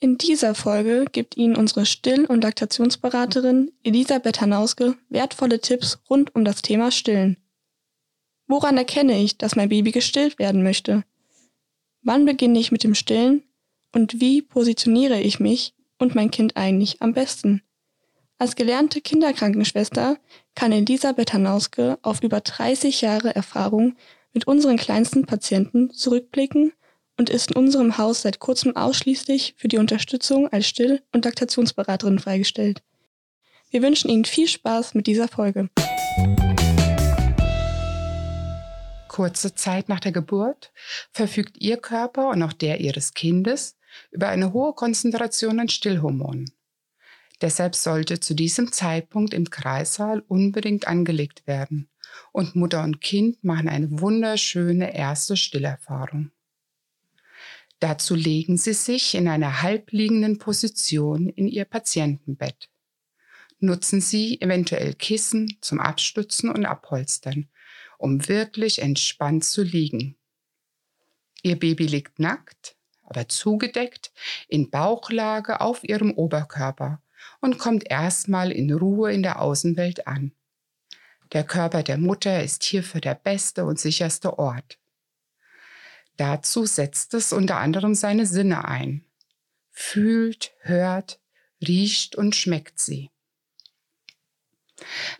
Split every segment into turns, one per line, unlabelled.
In dieser Folge gibt Ihnen unsere Still- und Laktationsberaterin Elisabeth Hanauske wertvolle Tipps rund um das Thema Stillen. Woran erkenne ich, dass mein Baby gestillt werden möchte? Wann beginne ich mit dem Stillen? Und wie positioniere ich mich und mein Kind eigentlich am besten? Als gelernte Kinderkrankenschwester kann Elisabeth Hanauske auf über 30 Jahre Erfahrung mit unseren kleinsten Patienten zurückblicken und ist in unserem Haus seit kurzem ausschließlich für die Unterstützung als Still- und Laktationsberaterin freigestellt. Wir wünschen Ihnen viel Spaß mit dieser Folge.
Kurze Zeit nach der Geburt verfügt Ihr Körper und auch der Ihres Kindes über eine hohe Konzentration an Stillhormonen. Deshalb sollte zu diesem Zeitpunkt im Kreissaal unbedingt angelegt werden und Mutter und Kind machen eine wunderschöne erste Stillerfahrung. Dazu legen Sie sich in einer halbliegenden Position in Ihr Patientenbett. Nutzen Sie eventuell Kissen zum Abstützen und Abholstern, um wirklich entspannt zu liegen. Ihr Baby liegt nackt, aber zugedeckt, in Bauchlage auf Ihrem Oberkörper und kommt erstmal in Ruhe in der Außenwelt an. Der Körper der Mutter ist hierfür der beste und sicherste Ort. Dazu setzt es unter anderem seine Sinne ein. Fühlt, hört, riecht und schmeckt sie.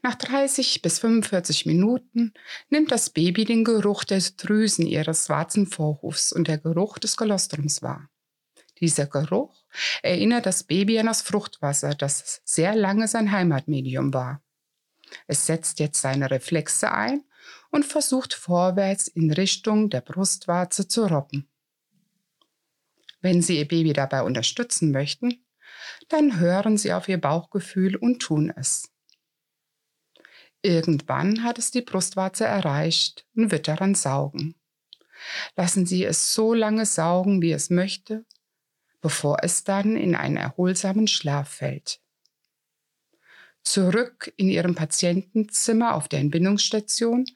Nach 30 bis 45 Minuten nimmt das Baby den Geruch der Drüsen ihres schwarzen Vorhofs und der Geruch des Kolostrums wahr. Dieser Geruch erinnert das Baby an das Fruchtwasser, das sehr lange sein Heimatmedium war. Es setzt jetzt seine Reflexe ein und versucht vorwärts in Richtung der Brustwarze zu robben. Wenn Sie Ihr Baby dabei unterstützen möchten, dann hören Sie auf Ihr Bauchgefühl und tun es. Irgendwann hat es die Brustwarze erreicht und wird daran saugen. Lassen Sie es so lange saugen, wie es möchte, bevor es dann in einen erholsamen Schlaf fällt. Zurück in Ihrem Patientenzimmer auf der Entbindungsstation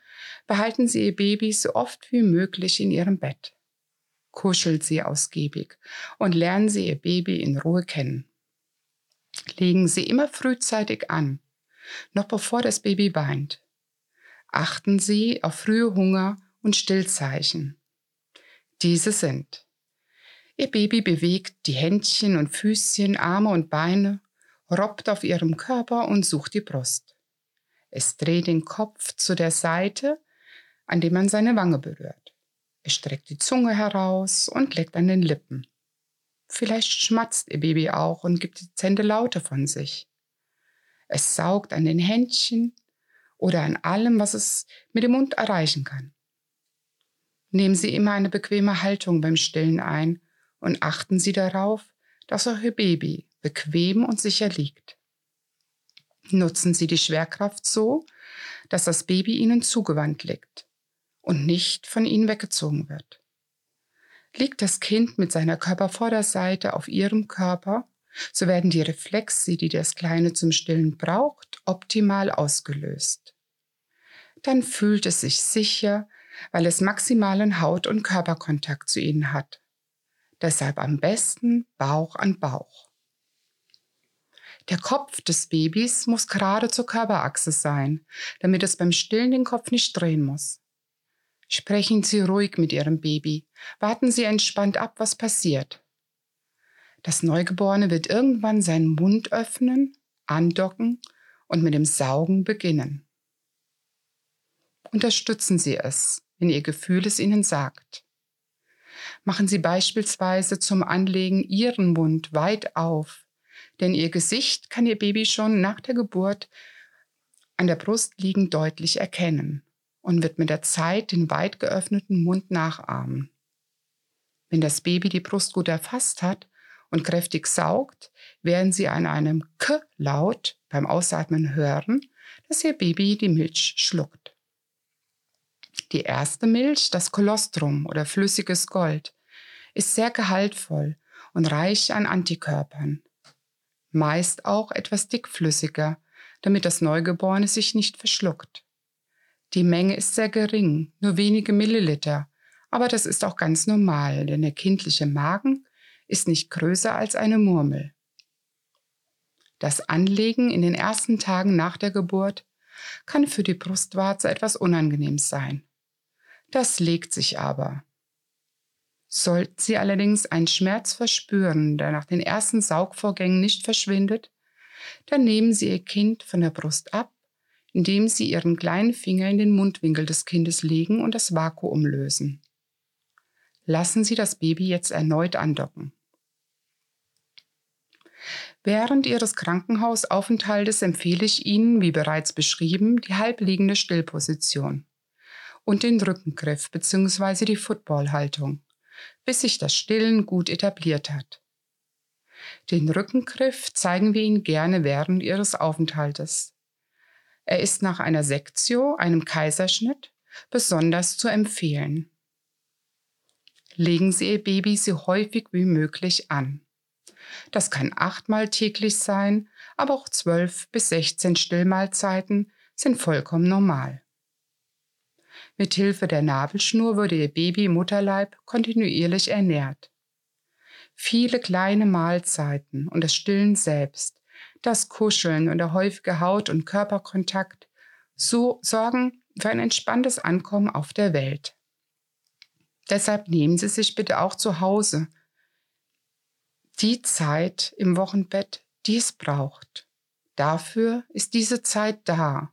behalten Sie Ihr Baby so oft wie möglich in Ihrem Bett. Kuschelt Sie ausgiebig und lernen Sie Ihr Baby in Ruhe kennen. Legen Sie immer frühzeitig an, noch bevor das Baby weint. Achten Sie auf frühe Hunger und Stillzeichen. Diese sind Ihr Baby bewegt die Händchen und Füßchen, Arme und Beine, robbt auf ihrem Körper und sucht die Brust. Es dreht den Kopf zu der Seite, an dem man seine Wange berührt. Es streckt die Zunge heraus und leckt an den Lippen. Vielleicht schmatzt ihr Baby auch und gibt dezente Laute von sich. Es saugt an den Händchen oder an allem, was es mit dem Mund erreichen kann. Nehmen Sie immer eine bequeme Haltung beim Stillen ein und achten Sie darauf, dass auch Ihr Baby bequem und sicher liegt. Nutzen Sie die Schwerkraft so, dass das Baby Ihnen zugewandt liegt und nicht von Ihnen weggezogen wird. Liegt das Kind mit seiner Körpervorderseite auf Ihrem Körper, so werden die Reflexe, die das Kleine zum Stillen braucht, optimal ausgelöst. Dann fühlt es sich sicher, weil es maximalen Haut- und Körperkontakt zu Ihnen hat. Deshalb am besten Bauch an Bauch. Der Kopf des Babys muss gerade zur Körperachse sein, damit es beim Stillen den Kopf nicht drehen muss. Sprechen Sie ruhig mit Ihrem Baby. Warten Sie entspannt ab, was passiert. Das Neugeborene wird irgendwann seinen Mund öffnen, andocken und mit dem Saugen beginnen. Unterstützen Sie es, wenn Ihr Gefühl es Ihnen sagt. Machen Sie beispielsweise zum Anlegen Ihren Mund weit auf, denn ihr Gesicht kann ihr Baby schon nach der Geburt an der Brust liegend deutlich erkennen und wird mit der Zeit den weit geöffneten Mund nachahmen. Wenn das Baby die Brust gut erfasst hat und kräftig saugt, werden Sie an einem K-Laut beim Ausatmen hören, dass Ihr Baby die Milch schluckt. Die erste Milch, das Kolostrum oder flüssiges Gold, ist sehr gehaltvoll und reich an Antikörpern meist auch etwas dickflüssiger, damit das Neugeborene sich nicht verschluckt. Die Menge ist sehr gering, nur wenige Milliliter, aber das ist auch ganz normal, denn der kindliche Magen ist nicht größer als eine Murmel. Das Anlegen in den ersten Tagen nach der Geburt kann für die Brustwarze etwas unangenehm sein. Das legt sich aber. Sollten Sie allerdings einen Schmerz verspüren, der nach den ersten Saugvorgängen nicht verschwindet, dann nehmen Sie Ihr Kind von der Brust ab, indem Sie Ihren kleinen Finger in den Mundwinkel des Kindes legen und das Vakuum lösen. Lassen Sie das Baby jetzt erneut andocken. Während Ihres Krankenhausaufenthaltes empfehle ich Ihnen, wie bereits beschrieben, die halbliegende Stillposition und den Rückengriff bzw. die Footballhaltung, bis sich das Stillen gut etabliert hat. Den Rückengriff zeigen wir Ihnen gerne während Ihres Aufenthaltes. Er ist nach einer Sektio, einem Kaiserschnitt, besonders zu empfehlen. Legen Sie Ihr Baby so häufig wie möglich an. Das kann achtmal täglich sein, aber auch zwölf bis sechzehn Stillmahlzeiten sind vollkommen normal. Mit Hilfe der Nabelschnur wurde ihr Baby im Mutterleib kontinuierlich ernährt. Viele kleine Mahlzeiten und das Stillen selbst, das Kuscheln und der häufige Haut- und Körperkontakt so sorgen für ein entspanntes Ankommen auf der Welt. Deshalb nehmen Sie sich bitte auch zu Hause die Zeit im Wochenbett, die es braucht. Dafür ist diese Zeit da,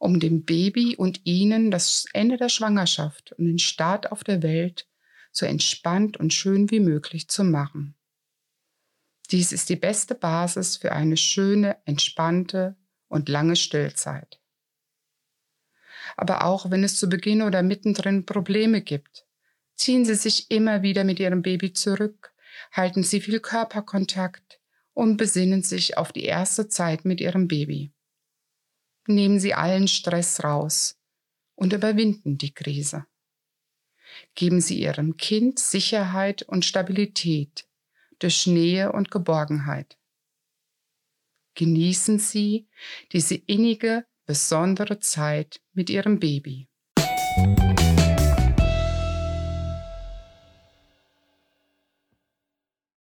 um dem Baby und Ihnen das Ende der Schwangerschaft und den Start auf der Welt so entspannt und schön wie möglich zu machen. Dies ist die beste Basis für eine schöne, entspannte und lange Stillzeit. Aber auch wenn es zu Beginn oder mittendrin Probleme gibt, ziehen Sie sich immer wieder mit Ihrem Baby zurück, halten Sie viel Körperkontakt und besinnen sich auf die erste Zeit mit Ihrem Baby. Nehmen Sie allen Stress raus und überwinden die Krise. Geben Sie Ihrem Kind Sicherheit und Stabilität durch Nähe und Geborgenheit. Genießen Sie diese innige, besondere Zeit mit Ihrem Baby. Musik